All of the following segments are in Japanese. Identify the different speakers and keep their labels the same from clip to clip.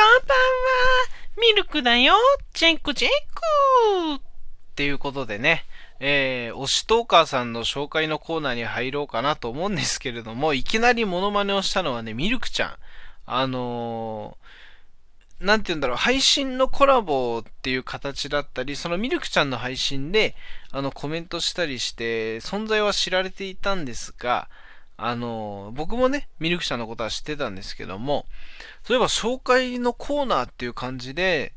Speaker 1: こんばんは。ミルクだよ。チェックチェックっていうことでね、えー、推しトーカーさんの紹介のコーナーに入ろうかなと思うんですけれども、いきなりモノマネをしたのはね、ミルクちゃん。あのー、なんて言うんだろう、配信のコラボっていう形だったり、そのミルクちゃんの配信で、あの、コメントしたりして、存在は知られていたんですが、あの、僕もね、ミルクちゃんのことは知ってたんですけども、そういえば紹介のコーナーっていう感じで、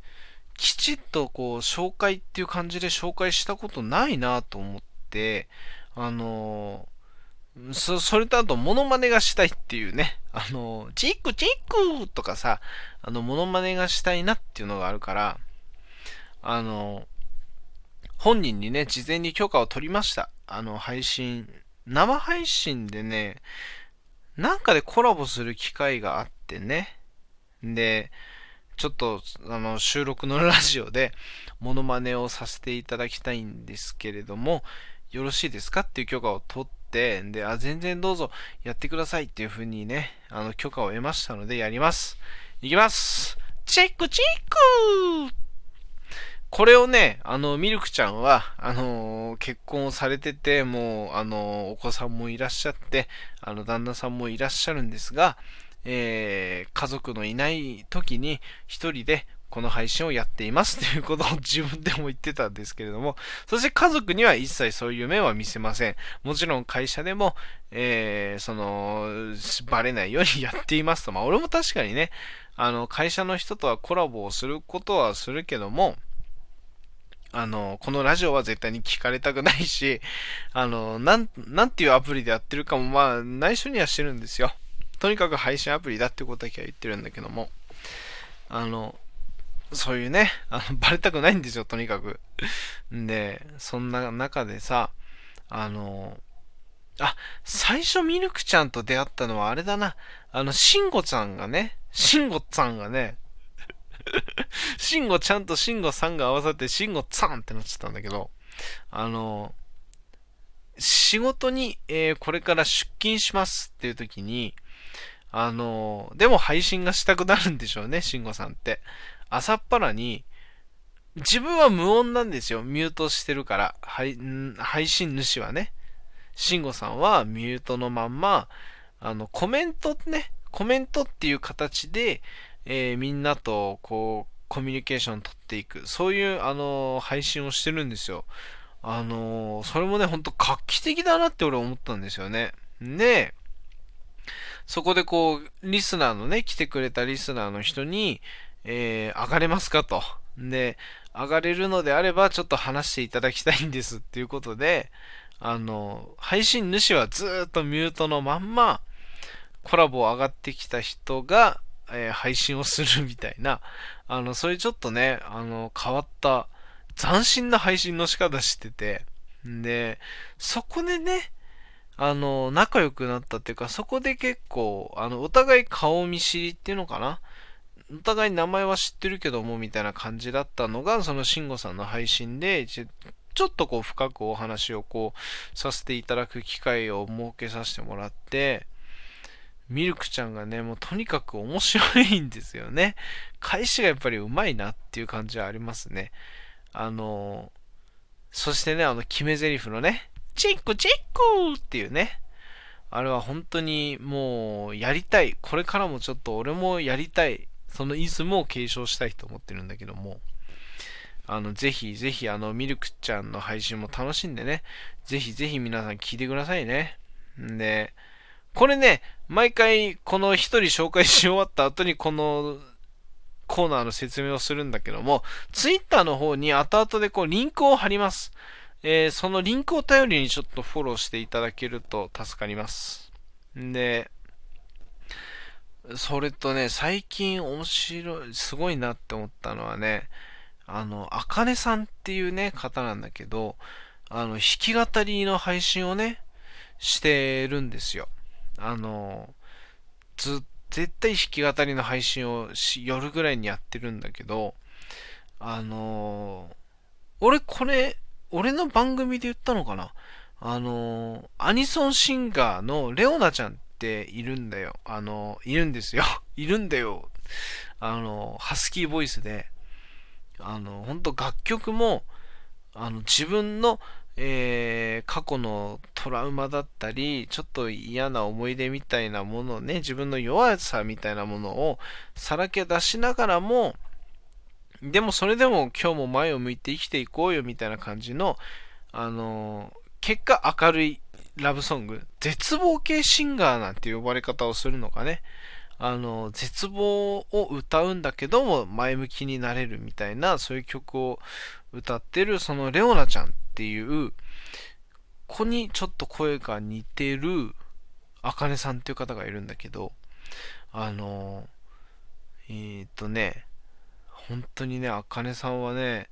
Speaker 1: きちっとこう、紹介っていう感じで紹介したことないなと思って、あの、そ、それとあと、モノマネがしたいっていうね、あの、チックチックとかさ、あの、モノマネがしたいなっていうのがあるから、あの、本人にね、事前に許可を取りました。あの、配信生配信でね、なんかでコラボする機会があってね。で、ちょっと、あの、収録のラジオで、モノマネをさせていただきたいんですけれども、よろしいですかっていう許可を取って、で、あ、全然どうぞやってくださいっていう風にね、あの、許可を得ましたのでやります。いきますチェックチェックこれをね、あの、ミルクちゃんは、あのー、結婚をされてて、もう、あのー、お子さんもいらっしゃって、あの、旦那さんもいらっしゃるんですが、えー、家族のいない時に一人でこの配信をやっていますということを 自分でも言ってたんですけれども、そして家族には一切そういう面は見せません。もちろん会社でも、えー、その、バレないようにやっていますと。まあ俺も確かにね、あの、会社の人とはコラボをすることはするけども、あの、このラジオは絶対に聞かれたくないし、あの、なん、なんていうアプリでやってるかも、まあ、内緒にはしてるんですよ。とにかく配信アプリだってことだけは言ってるんだけども、あの、そういうね、あの、バレたくないんですよ、とにかく。んで、そんな中でさ、あの、あ、最初ミルクちゃんと出会ったのはあれだな。あの、シンゴちゃんがね、シンゴさんがね、シンゴちゃんとシンゴさんが合わさってシンゴさんってなっちゃったんだけど、あの、仕事に、えー、これから出勤しますっていう時に、あの、でも配信がしたくなるんでしょうね、シンゴさんって。朝っぱらに、自分は無音なんですよ。ミュートしてるから。配配信主はね。シンゴさんはミュートのまんま、あの、コメントね、コメントっていう形で、えー、みんなとこうコミュニケーションを取っていく。そういうあの配信をしてるんですよ。あのそれもねほんと画期的だなって俺思ったんですよね。でそこでこうリスナーのね来てくれたリスナーの人に、えー、上がれますかと。で上がれるのであればちょっと話していただきたいんですっていうことであの配信主はずっとミュートのまんまコラボ上がってきた人がえー、配信をするみたいな、あの、そういうちょっとね、あの、変わった、斬新な配信の仕方してて、んで、そこでね、あの、仲良くなったっていうか、そこで結構、あの、お互い顔見知りっていうのかな。お互い名前は知ってるけども、みたいな感じだったのが、その慎吾さんの配信で、ちょっとこう深くお話をこうさせていただく機会を設けさせてもらって、ミルクちゃんがね、もうとにかく面白いんですよね。返しがやっぱりうまいなっていう感じはありますね。あのそしてね、あの決め台詞のね、チェックチェックっていうね、あれは本当にもうやりたい。これからもちょっと俺もやりたい。そのイズムを継承したいと思ってるんだけども、あの、ぜひぜひあの、ミルクちゃんの配信も楽しんでね、ぜひぜひ皆さん聞いてくださいね。んで、これね、毎回この一人紹介し終わった後にこのコーナーの説明をするんだけども、ツイッターの方に後々でこうリンクを貼ります。えー、そのリンクを頼りにちょっとフォローしていただけると助かります。んで、それとね、最近面白い、すごいなって思ったのはね、あの、あかねさんっていうね、方なんだけど、あの、弾き語りの配信をね、してるんですよ。あの、ず、絶対弾き語りの配信をし夜ぐらいにやってるんだけど、あの俺これ、俺の番組で言ったのかな？あのアニソンシンガーのレオナちゃんっているんだよ。あのいるんですよ。いるんだよ。あの、ハスキーボイスで、あの、本当楽曲も、あの、自分の、えー、過去のトラウマだったり、ちょっと嫌な思い出みたいなものね、自分の弱さみたいなものをさらけ出しながらも、でもそれでも今日も前を向いて生きていこうよみたいな感じの、あのー、結果明るいラブソング、絶望系シンガーなんて呼ばれ方をするのかね。あの、絶望を歌うんだけども前向きになれるみたいな、そういう曲を歌ってる、そのレオナちゃんっていう子にちょっと声が似てる、あかねさんっていう方がいるんだけど、あの、えー、っとね、本当にね、あかねさんはね、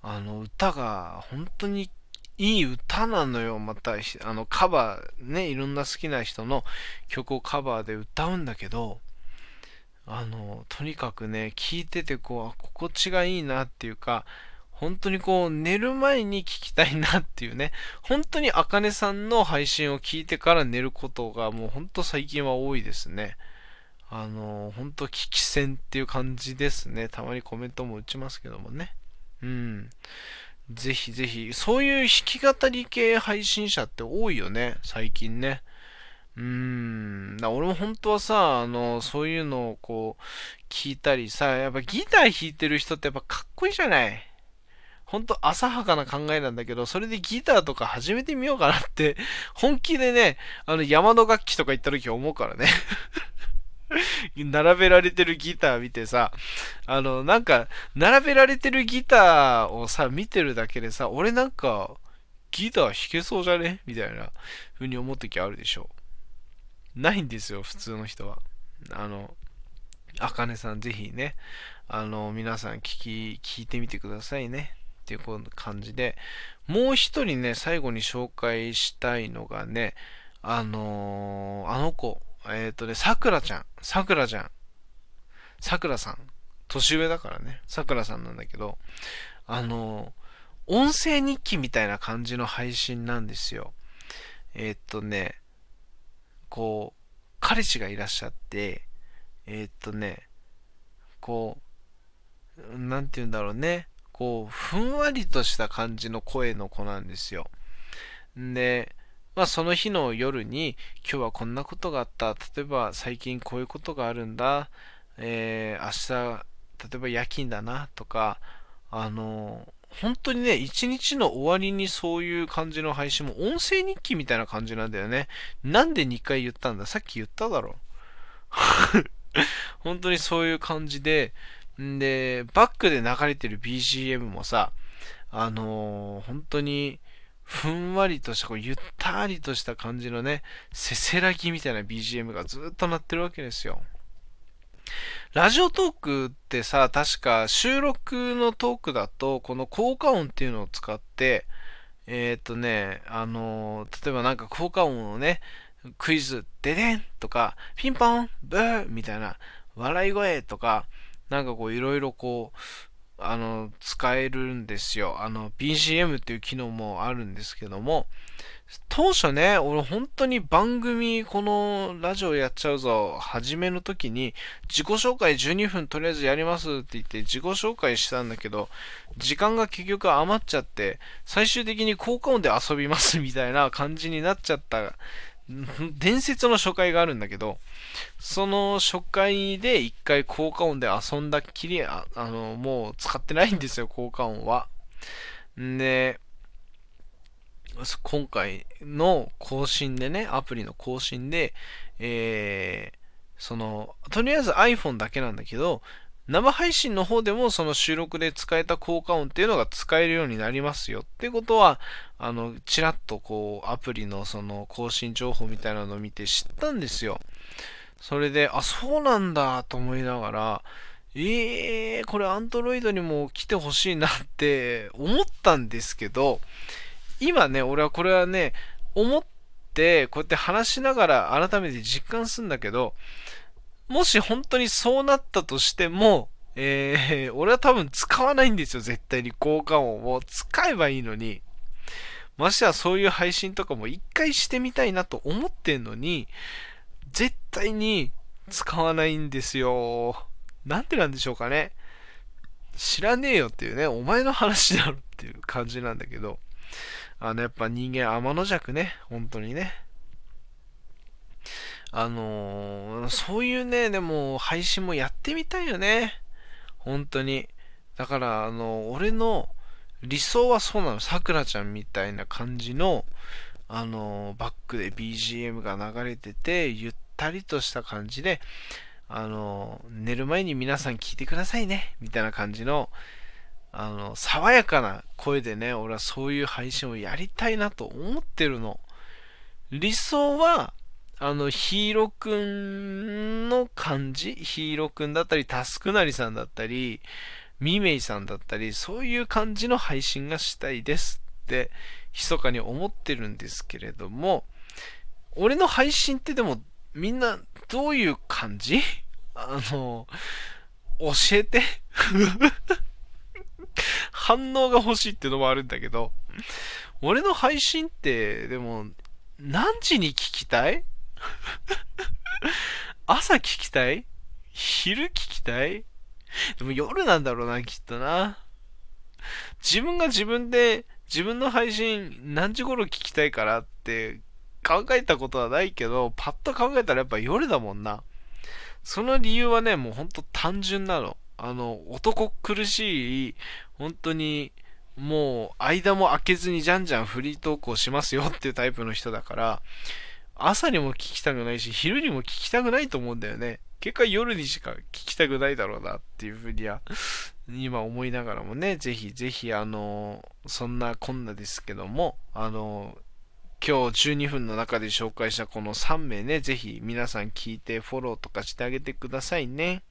Speaker 1: あの、歌が本当にいい歌なのよ。また、あの、カバー、ね、いろんな好きな人の曲をカバーで歌うんだけど、あの、とにかくね、聴いててこう、心地がいいなっていうか、本当にこう、寝る前に聴きたいなっていうね、本当にあかねさんの配信を聞いてから寝ることがもう本当最近は多いですね。あの、本当危機戦っていう感じですね。たまにコメントも打ちますけどもね。うん。ぜひぜひ、そういう弾き語り系配信者って多いよね、最近ね。うーん。俺も本当はさ、あの、そういうのをこう、聞いたりさ、やっぱギター弾いてる人ってやっぱかっこいいじゃないほんと浅はかな考えなんだけど、それでギターとか始めてみようかなって、本気でね、あの山の楽器とか行った時思うからね。並べられてるギター見てさ、あの、なんか、並べられてるギターをさ、見てるだけでさ、俺なんか、ギター弾けそうじゃね？みたいな風に思う時あるでしょ。ないんですよ、普通の人は。あの、あかねさんぜひね、あの、皆さん聞き、聞いてみてくださいね。っていう感じで、もう一人ね、最後に紹介したいのがね、あのー、あの子、えっ、ー、とね、さくらちゃん。さくらちゃん。さくらさん。年上だからね。さくらさんなんだけど、あの、音声日記みたいな感じの配信なんですよ。えっ、とね、こう、彼氏がいらっしゃって、えっ、とね、こう、なんて言うんだろうね。こう、ふんわりとした感じの声の子なんですよ。で、まあ、その日の夜に今日はこんなことがあった。例えば最近こういうことがあるんだ。えー、明日、例えば夜勤だなとか、あの、本当にね、一日の終わりにそういう感じの配信も音声日記みたいな感じなんだよね。なんで2回言ったんだ？さっき言っただろ。本当にそういう感じで、んで、バックで流れてる BGM もさ、あのー、本当に、ふんわりとした、こうゆったりとした感じのね、せせらぎみたいな BGM がずっと鳴ってるわけですよ。ラジオトークってさ、確か収録のトークだと、この効果音っていうのを使って、えっ、とね、あのー、例えばなんか効果音をね、クイズ、ででんとか、ピンポン、ブーみたいな、笑い声とか、なんかこういろいろこう、あの、使えるんですよ。あの、BGM っていう機能もあるんですけども、当初ね、俺本当に番組、このラジオやっちゃうぞ、初めの時に、自己紹介12分とりあえずやりますって言って自己紹介したんだけど、時間が結局余っちゃって、最終的に効果音で遊びますみたいな感じになっちゃった伝説の初回があるんだけど、その初回で一回効果音で遊んだっきり、あの、もう使ってないんですよ、効果音は。んで、今回の更新でね、アプリの更新で、えー、その、とりあえず iPhone だけなんだけど、生配信の方でもその収録で使えた効果音っていうのが使えるようになりますよってことは、あの、ちらっとこう、アプリのその更新情報みたいなのを見て知ったんですよ。それで、あ、そうなんだと思いながら、ええー、これ Android にも来てほしいなって 思ったんですけど、今ね、俺はこれはね、思って、こうやって話しながら改めて実感するんだけど、もし本当にそうなったとしても、えー、俺は多分使わないんですよ、絶対に効果音を。使えばいいのに。ましてはそういう配信とかも一回してみたいなと思ってんのに、絶対に使わないんですよ。なんてなんでしょうかね。知らねえよっていうね、お前の話だろっていう感じなんだけど、あの、やっぱ人間天の弱ね、本当にね。あのー、そういうね、でも配信もやってみたいよね。本当に。だから、あの、俺の理想はそうなの。さくらちゃんみたいな感じの、あの、バックで BGM が流れてて、ゆったりとした感じで、あの、寝る前に皆さん聞いてくださいね、みたいな感じの、あの、爽やかな声でね、俺はそういう配信をやりたいなと思ってるの。理想は、あの、ヒーローくんの感じ？ヒーローくんだったり、タスクなりさんだったり、ミメイさんだったり、そういう感じの配信がしたいですって、密かに思ってるんですけれども、俺の配信ってでも、みんな、どういう感じ？あの、教えて？反応が欲しいっていうのもあるんだけど、俺の配信って、でも、何時に聞きたい？朝聞きたい？昼聞きたい？でも夜なんだろうな、きっとな。自分が自分で、自分の配信何時頃聞きたいからって考えたことはないけど、パッと考えたらやっぱ夜だもんな。その理由はね、もうほんと単純なの。あの、男苦しい、本当に、もう、間も空けずにじゃんじゃんフリートークをしますよっていうタイプの人だから、朝にも聞きたくないし、昼にも聞きたくないと思うんだよね。結果夜にしか聞きたくないだろうなっていうふうには、今思いながらもね、ぜひぜひ、あの、そんなこんなですけども、あの、今日12分の中で紹介したこの3名ね、ぜひ皆さん聞いてフォローとかしてあげてくださいね。